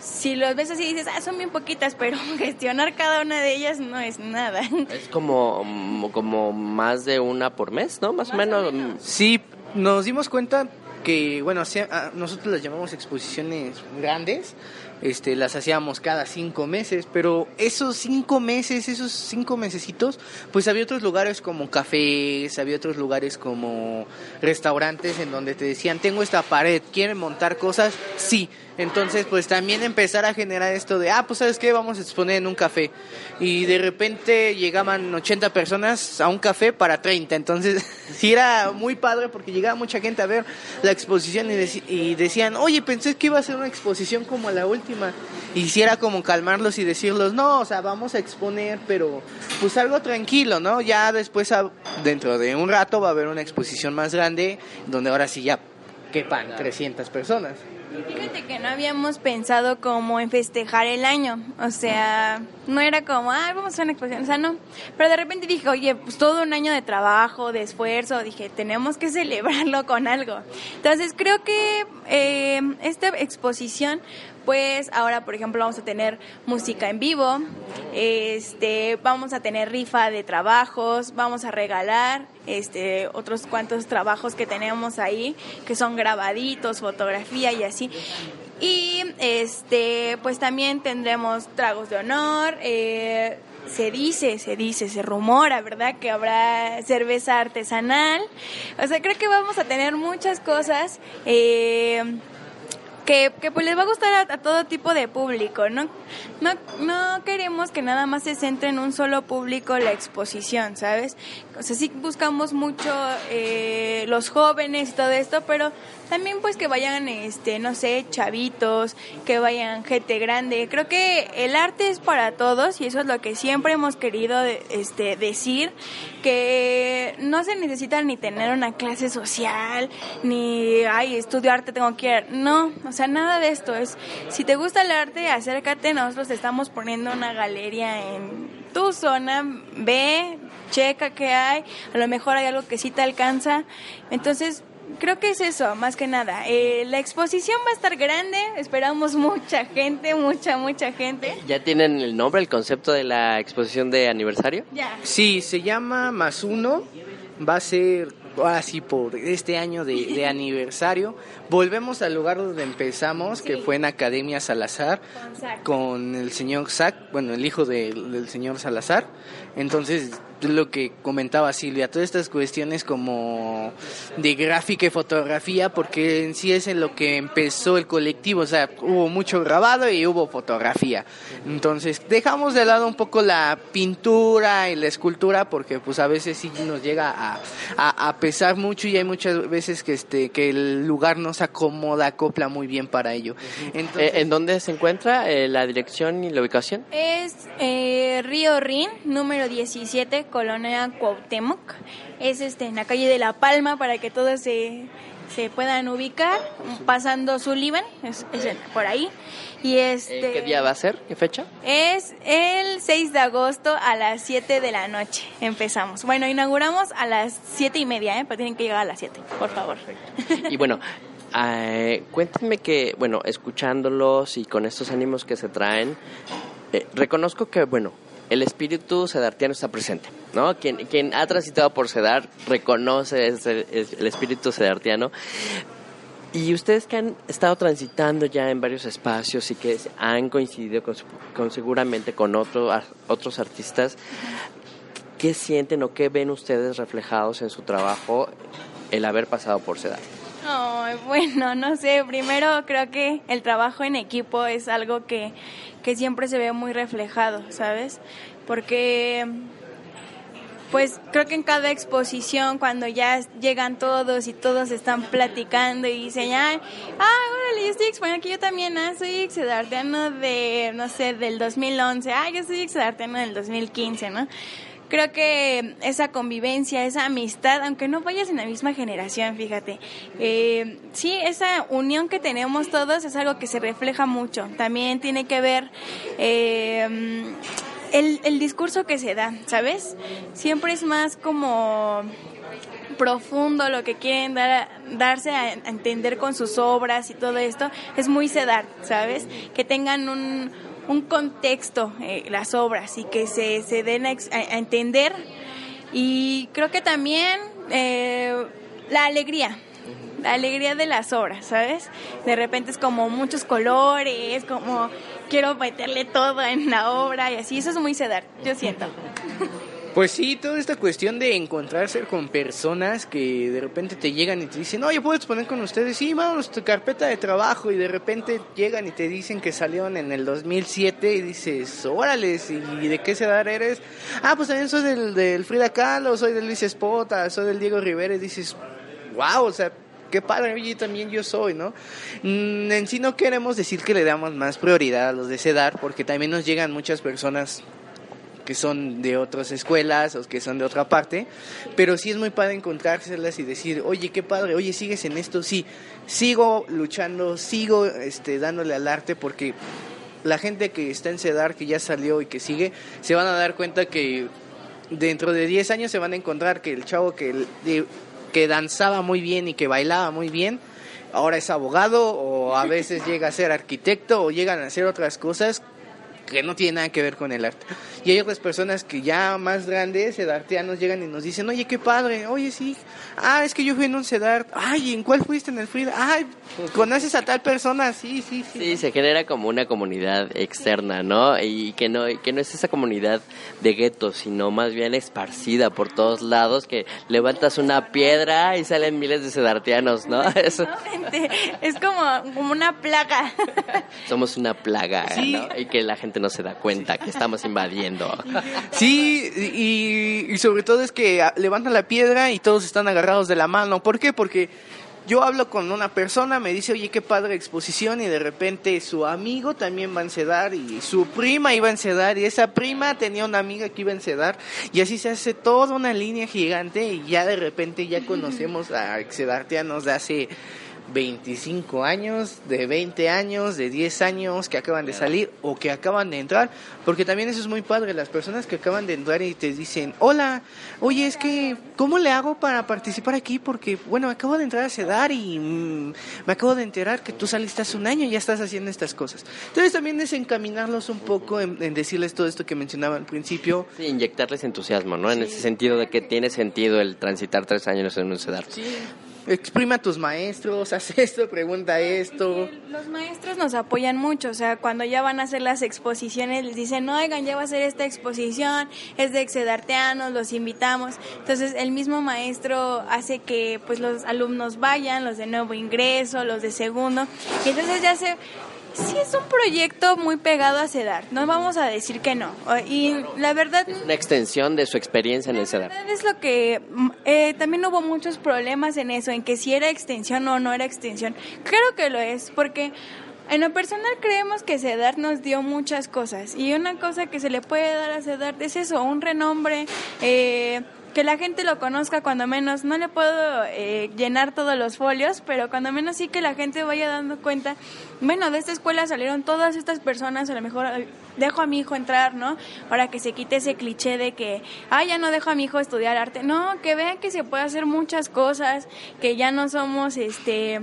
si los ves así dices, ah, son bien poquitas, pero gestionar cada una de ellas no es nada. Es como, mm, como más de una por mes, ¿no? Más, o menos. mm, Sí, nos dimos cuenta que, bueno, sí, a- nosotros las llamamos exposiciones grandes, este, las hacíamos cada cinco meses, pero esos cinco meses, esos cinco mesecitos, pues había otros lugares como cafés, había otros lugares como restaurantes en donde te decían, tengo esta pared, ¿quieren montar cosas? Sí. Entonces, pues también empezar a generar esto de, ah, pues sabes qué, vamos a exponer en un café. Y de repente llegaban 80 personas a un café para 30. Entonces, sí era muy padre porque llegaba mucha gente a ver la exposición y, decían, oye, pensé que iba a ser una exposición como la última. Y si era como calmarlos y decirlos, no, o sea, vamos a exponer, pero pues algo tranquilo, ¿no? Ya después, a- dentro de un rato, va a haber una exposición más grande, donde ahora sí ya quepan 300 personas. Fíjate que no habíamos pensado como en festejar el año, o sea, no era como, ah, vamos a hacer una exposición, o sea, no. Pero de repente dije, oye, pues todo un año de trabajo, de esfuerzo, dije, tenemos que celebrarlo con algo. Entonces creo que eh, esta exposición, pues ahora, por ejemplo, vamos a tener música en vivo, este, vamos a tener rifa de trabajos, vamos a regalar este otros cuantos trabajos que tenemos ahí, que son grabaditos, fotografía y así. Y este, pues también tendremos tragos de honor, eh, se dice, se dice, se rumora, ¿verdad? Que habrá cerveza artesanal. O sea, creo que vamos a tener muchas cosas. Eh, que, que pues les va a gustar a, todo tipo de público, ¿no? ¿no? No queremos que nada más se centre en un solo público la exposición, ¿sabes? O sea, sí buscamos mucho eh, los jóvenes y todo esto, pero también pues que vayan, este, no sé, chavitos, que vayan gente grande. Creo que el arte es para todos y eso es lo que siempre hemos querido este, decir, que no se necesita ni tener una clase social, ni, ay, estudio arte, tengo que ir. No, o sea, nada de esto. Es, si te gusta el arte, acércate, nosotros te estamos poniendo una galería en tu zona, ve, checa qué hay, a lo mejor hay algo que sí te alcanza. Entonces, creo que es eso, más que nada. Eh, la exposición va a estar grande, esperamos mucha gente, mucha, mucha gente. ¿Ya tienen el nombre, el concepto de la exposición de aniversario? Ya. Sí, se llama Más Uno. Va a ser ahora sí por este año de, de aniversario. Volvemos al lugar donde empezamos, que fue en Academia Salazar, Con el señor Zac, bueno, el hijo de- del señor Salazar. Entonces, lo que comentaba Silvia, todas estas cuestiones como de gráfica y fotografía, porque en sí es en lo que empezó el colectivo, o sea, hubo mucho grabado y hubo fotografía. Entonces, dejamos de lado un poco la pintura y la escultura, porque pues a veces sí nos llega a, a, a pesar mucho y hay muchas veces que este que el lugar no se acomoda, acopla muy bien para ello. Entonces, Eh, ¿En dónde se encuentra eh, la dirección y la ubicación? Es eh, Río Rin, número 17, Colonia Cuauhtémoc. Es este, en la calle de La Palma para que todos se, se puedan ubicar, pasando Sullivan, es, es por ahí. Y este, ¿Qué día va a ser? ¿Qué fecha? Es el 6 de agosto a las 7 de la noche. Empezamos. Bueno, inauguramos a las 7 y media, ¿eh? pero tienen que llegar a las 7, por favor. Y bueno, eh, cuéntenme que, bueno, escuchándolos y con estos ánimos que se traen, eh, reconozco que, bueno, el espíritu sedartiano está presente, ¿no? Quien, quien ha transitado por Sedar reconoce ese- es- el espíritu sedartiano. Y ustedes que han estado transitando ya en varios espacios y que han coincidido con, con seguramente con otro, otros artistas, ¿qué sienten o qué ven ustedes reflejados en su trabajo el haber pasado por Sedar? Ay, bueno, no sé, primero creo que el trabajo en equipo es algo que, que siempre se ve muy reflejado, ¿sabes? Porque pues creo que en cada exposición cuando ya llegan todos y todos están platicando y dicen, ah, órale, yo estoy exponiendo aquí yo también, ah, soy exedarteano de, no sé, del 2011, ah, yo soy exedarteano del 2015, ¿no? Creo que esa convivencia, esa amistad, aunque no vayas en la misma generación, fíjate, eh, sí, esa unión que tenemos todos es algo que se refleja mucho. También tiene que ver eh, el, el discurso que se da, ¿sabes? Siempre es más como profundo lo que quieren dar darse a entender con sus obras y todo esto es muy sedar, ¿sabes? Que tengan un, un contexto eh, las obras y que se, se den a, entender y creo que también eh, la alegría la alegría de las obras, ¿sabes? De repente es como muchos colores, como quiero meterle todo en la obra y así. Eso es muy sedar, yo siento. Pues sí, toda esta cuestión de encontrarse con personas que de repente te llegan y te dicen, oye, ¿puedes poner con ustedes? Sí, vamos, tu carpeta de trabajo. Y de repente llegan y te dicen que salieron en el 2007 y dices, órale, ¿y de qué edad eres? Ah, pues también soy del, Frida Kahlo, soy del Luis Espota, soy del Diego Rivera. Y dices, wow, o sea, qué padre, y también yo soy, ¿no? Mm, en sí no queremos decir que le damos más prioridad a los de CEDAR, porque también nos llegan muchas personas que son de otras escuelas o que son de otra parte, pero sí es muy padre encontrárselas y decir, oye, qué padre, oye, sigues en esto, sí, sigo luchando, sigo este, dándole al arte porque la gente que está en CEDAR, que ya salió y que sigue, se van a dar cuenta que dentro de 10 años se van a encontrar que el chavo que, que danzaba muy bien y que bailaba muy bien, ahora es abogado o a veces llega a ser arquitecto o llegan a hacer otras cosas que no tiene nada que ver con el arte. Y hay otras personas que ya más grandes, sedartianos, llegan y nos dicen, oye, qué padre, oye, sí, ah, es que yo fui en un sedart, ay, ¿en cuál fuiste en el Frida? Ay, ¿conoces a tal persona? Sí, sí, sí. Sí, se genera como una comunidad externa, ¿no? Y que no, que no es esa comunidad de guetos, sino más bien esparcida por todos lados, que levantas una piedra y salen miles de sedartianos, ¿no? Eso. Es como, como una plaga. Somos una plaga, ¿no? Y que la gente no se da cuenta que estamos invadiendo. Sí, y, sobre todo es que levantan la piedra y todos están agarrados de la mano. ¿Por qué? Porque yo hablo con una persona, me dice, oye, qué padre exposición, y de repente su amigo también va a encedar, y su prima iba a encedar, y esa prima tenía una amiga que iba a encedar, y así se hace toda una línea gigante, y ya de repente ya conocemos a exedartianos de hace 25 años, de 20 años, de 10 años que acaban de salir o que acaban de entrar, porque también eso es muy padre, las personas que acaban de entrar y te dicen, hola, oye, es que, ¿cómo le hago para participar aquí? Porque, bueno, acabo de entrar a CEDAR y mm, me acabo de enterar que tú saliste hace un año y ya estás haciendo estas cosas. Entonces también es encaminarlos un poco en, decirles todo esto que mencionaba al principio. Sí, inyectarles entusiasmo, ¿no? En ese sentido de que tiene sentido el transitar tres años en un CEDAR. Sí exprime a tus maestros, haz esto, pregunta esto. Los maestros nos apoyan mucho, o sea, cuando ya van a hacer las exposiciones les dicen, oigan, ya va a hacer esta exposición, es de exedarteanos, los invitamos. Entonces el mismo maestro hace que pues los alumnos vayan, los de nuevo ingreso, los de segundo, y entonces ya se sí es un proyecto muy pegado a CEDAR, no vamos a decir que no. Y la verdad... Es una extensión de su experiencia en el CEDAR. Es lo que... Mm, eh, también hubo muchos problemas en eso, en que si era extensión o no era extensión. Creo que lo es, porque en lo personal creemos que CEDAR nos dio muchas cosas. Y una cosa que se le puede dar a CEDAR es eso, un renombre... Eh, que la gente lo conozca cuando menos. No le puedo eh, llenar todos los folios, pero cuando menos sí que la gente vaya dando cuenta, bueno, de esta escuela salieron todas estas personas, a lo mejor dejo a mi hijo entrar, ¿no? Para que se quite ese cliché de que, ah, ya no dejo a mi hijo estudiar arte. No, que vean que se puede hacer muchas cosas, que ya no somos, este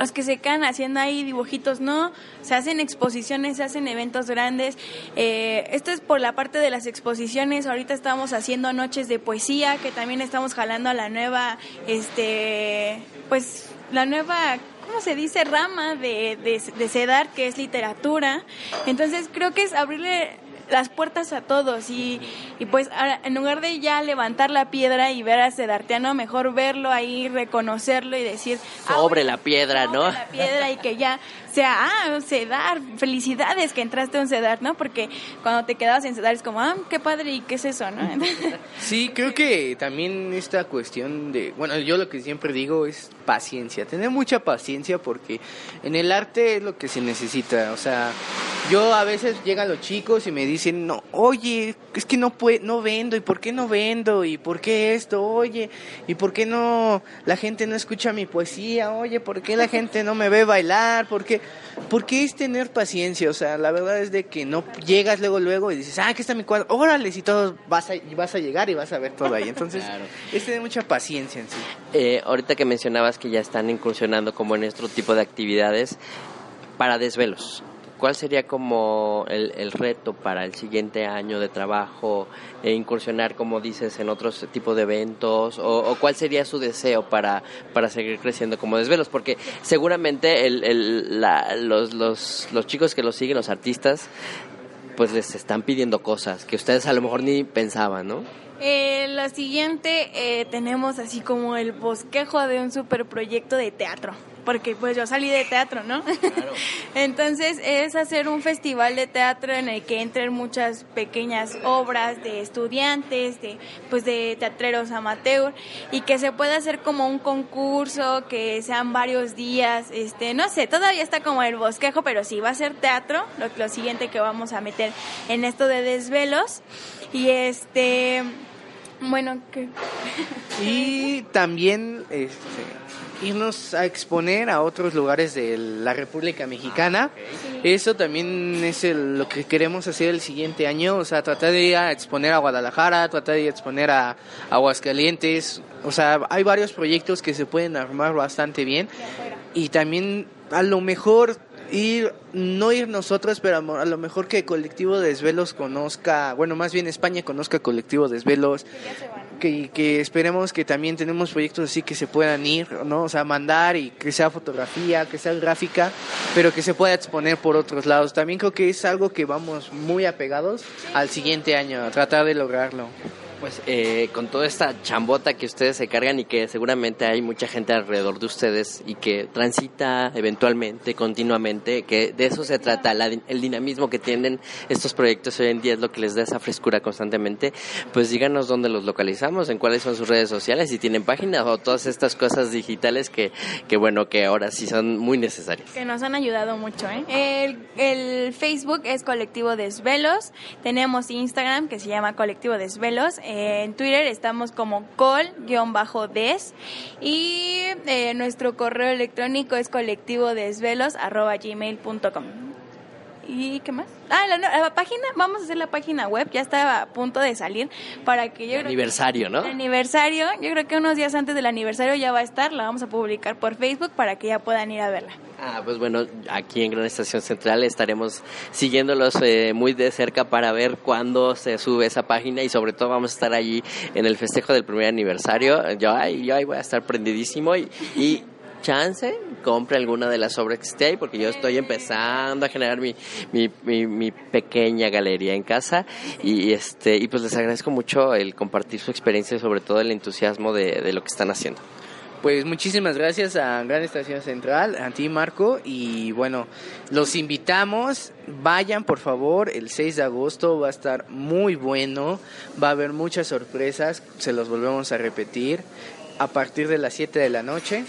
los que se quedan haciendo ahí dibujitos, no, se hacen exposiciones, se hacen eventos grandes. Eh, esto es por la parte de las exposiciones, ahorita estamos haciendo noches de poesía, que también estamos jalando a la nueva, este, pues, la nueva ¿cómo se dice? rama de, de, de que es literatura. Entonces creo que es abrirle las puertas a todos y, y pues en lugar de ya levantar la piedra y ver a Sedartiano, mejor verlo ahí, reconocerlo y decir... Ah, sobre la piedra, sobre ¿no? la piedra y que ya sea, ah, Cedar, felicidades que entraste a un Cedar, ¿no? Porque cuando te quedabas en Cedar es como, ah, qué padre y qué es eso, ¿no? Sí, creo que también esta cuestión de, bueno, yo lo que siempre digo es paciencia, tener mucha paciencia porque en el arte es lo que se necesita, o sea, yo a veces llegan los chicos y me dicen, no, oye, es que no puedo, no vendo, ¿y por qué no vendo? ¿Y por qué esto? Oye, ¿y por qué no la gente no escucha mi poesía? Oye, ¿por qué la gente no me ve bailar? ¿Por qué? Porque es tener paciencia, o sea, la verdad es de que no llegas luego, luego y dices, ah, aquí está mi cuadro, órale, si todo vas a, vas a llegar y vas a ver todo ahí. Entonces, es tener mucha paciencia en sí. Eh, ahorita que mencionabas que ya están incursionando como en otro tipo de actividades para desvelos. ¿Cuál sería como el, el reto para el siguiente año de trabajo, e incursionar, como dices, en otros tipos de eventos? O, o, cuál sería su deseo para, para seguir creciendo como desvelos? Porque seguramente el, el, los, los, los chicos que los siguen, los artistas, pues les están pidiendo cosas que ustedes a lo mejor ni pensaban, ¿no? Eh, lo siguiente, eh, tenemos así como el bosquejo de un super proyecto de teatro porque pues yo salí de teatro, ¿no? Claro. Entonces es hacer un festival de teatro en el que entren muchas pequeñas obras de estudiantes, de pues de teatreros amateur y que se pueda hacer como un concurso, que sean varios días, este, no sé, todavía está como el bosquejo, pero sí va a ser teatro, lo, lo siguiente que vamos a meter en esto de desvelos y este bueno, que y también este irnos a exponer a otros lugares de la República Mexicana. Eso también es lo que queremos hacer el siguiente año, o sea, tratar de ir a exponer a Guadalajara, tratar de ir a exponer a Aguascalientes, o sea, hay varios proyectos que se pueden armar bastante bien. Y también a lo mejor ir, no ir nosotros, pero a lo mejor que Colectivo Desvelos conozca, bueno, más bien España conozca Colectivo Desvelos, que, que esperemos que también tenemos proyectos así que se puedan ir, ¿no? O sea, mandar y que sea fotografía, que sea gráfica, pero que se pueda exponer por otros lados. También creo que es algo que vamos muy apegados al siguiente año, a tratar de lograrlo. Pues eh, con toda esta chambota que ustedes se cargan y que seguramente hay mucha gente alrededor de ustedes y que transita eventualmente, continuamente, que de eso se trata, el dinamismo que tienen estos proyectos hoy en día es lo que les da esa frescura constantemente, pues díganos dónde los localizamos, en cuáles son sus redes sociales, si tienen páginas o todas estas cosas digitales que, que bueno, que ahora sí son muy necesarias. Que nos han ayudado mucho, ¿eh? El Facebook es Colectivo Desvelos, tenemos Instagram que se llama Colectivo Desvelos, en Twitter estamos como col-des y eh, nuestro correo electrónico es colectivodesvelos.gmail.com. ¿Y qué más? Ah, la, la, página, vamos a hacer la página web, ya está a punto de salir para que yo... El aniversario, que, ¿no? El aniversario, yo creo que unos días antes del aniversario ya va a estar, la vamos a publicar por Facebook para que ya puedan ir a verla. Ah, pues bueno, aquí en Gran Estación Central estaremos siguiéndolos eh, muy de cerca para ver cuándo se sube esa página y sobre todo vamos a estar allí en el festejo del primer aniversario. Yo ahí, yo ahí voy a estar prendidísimo y, y chance compre alguna de las obras que esté ahí porque yo estoy empezando a generar mi, mi, mi, pequeña galería en casa y este y pues les agradezco mucho el compartir su experiencia y sobre todo el entusiasmo de, de lo que están haciendo. Pues muchísimas gracias a Gran Estación Central, a ti Marco, y bueno, los invitamos, vayan por favor, el 6 de agosto va a estar muy bueno, va a haber muchas sorpresas, se los volvemos a repetir, a partir de las 7 de la noche.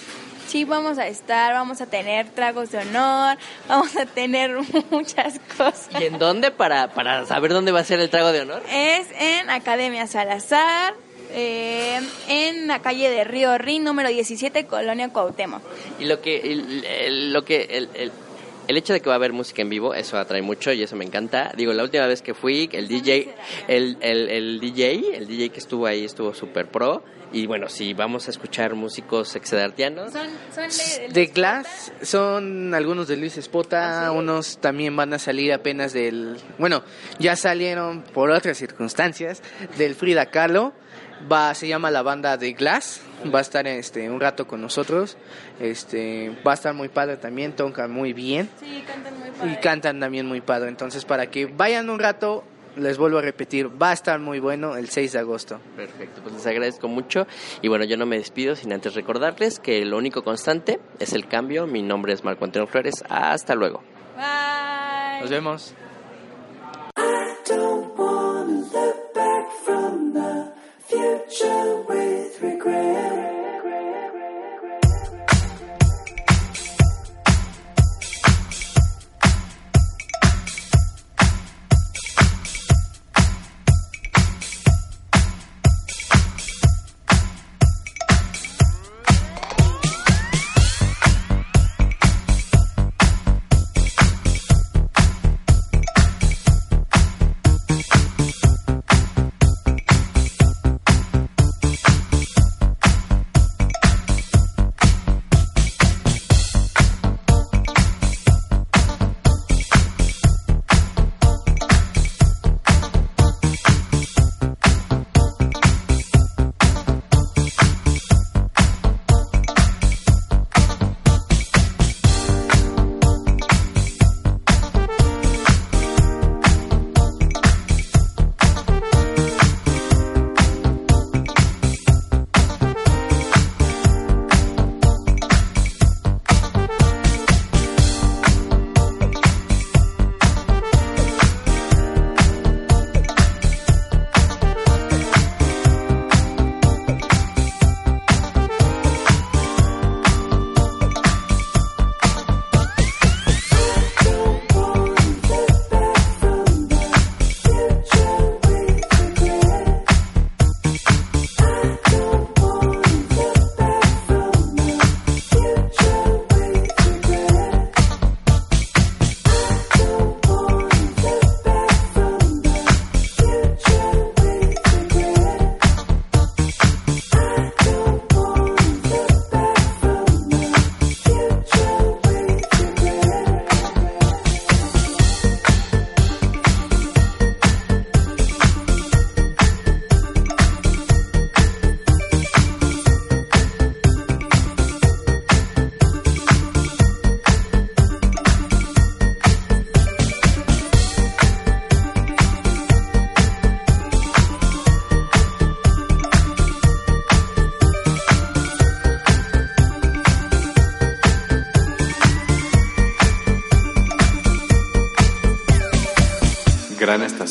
Sí, vamos a estar, vamos a tener tragos de honor, vamos a tener muchas cosas. ¿Y en dónde para, para saber dónde va a ser el trago de honor? Es en Academia Salazar, eh, en la calle de Río Rin, número 17, Colonia Cuauhtémoc. Y lo que, el, el, lo que, el, el, el, hecho de que va a haber música en vivo, eso atrae mucho y eso me encanta. Digo, la última vez que fui, el DJ, el, el, el DJ, el DJ que estuvo ahí estuvo súper pro. Y bueno, si vamos a escuchar músicos exedartianos. Son, son de, de, de Glass, son algunos de Luis Espota, ¿Ah, sí? unos también van a salir apenas del. Bueno, ya salieron por otras circunstancias, del Frida Kahlo va se llama la banda de Glass va a estar este un rato con nosotros este va a estar muy padre también tocan muy bien sí, cantan muy padre. y cantan también muy padre entonces para que vayan un rato les vuelvo a repetir, va a estar muy bueno el 6 de agosto. Perfecto, pues les agradezco mucho. Y bueno, yo no me despido sin antes recordarles que lo único constante es el cambio. Mi nombre es Marco Antonio Flores. Hasta luego. Bye. Nos vemos.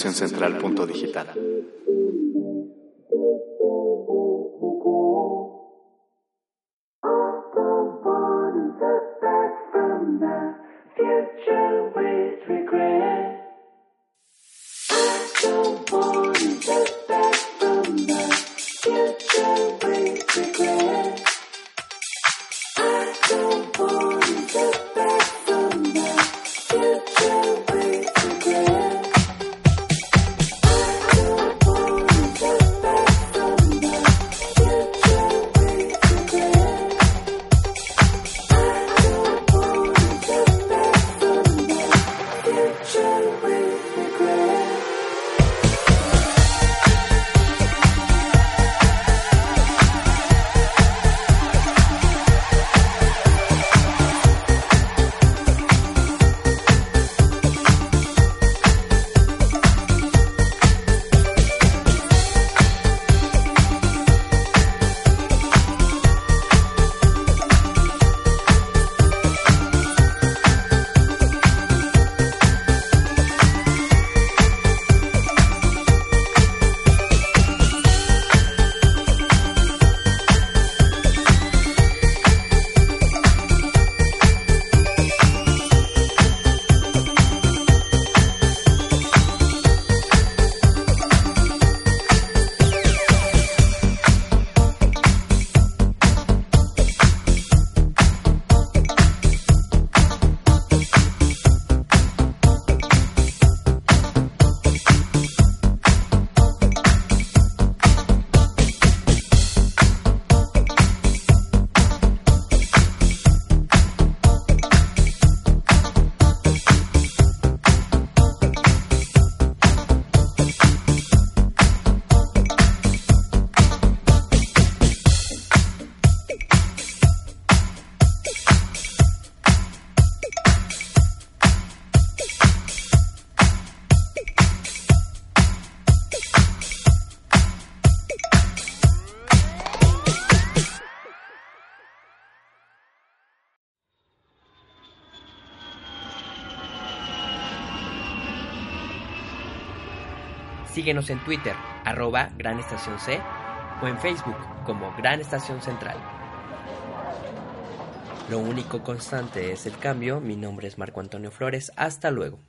Gran Síguenos en Twitter, arroba Gran Estación C, o en Facebook como Gran Estación Central. Lo único constante es el cambio. Mi nombre es Marco Antonio Flores. Hasta luego.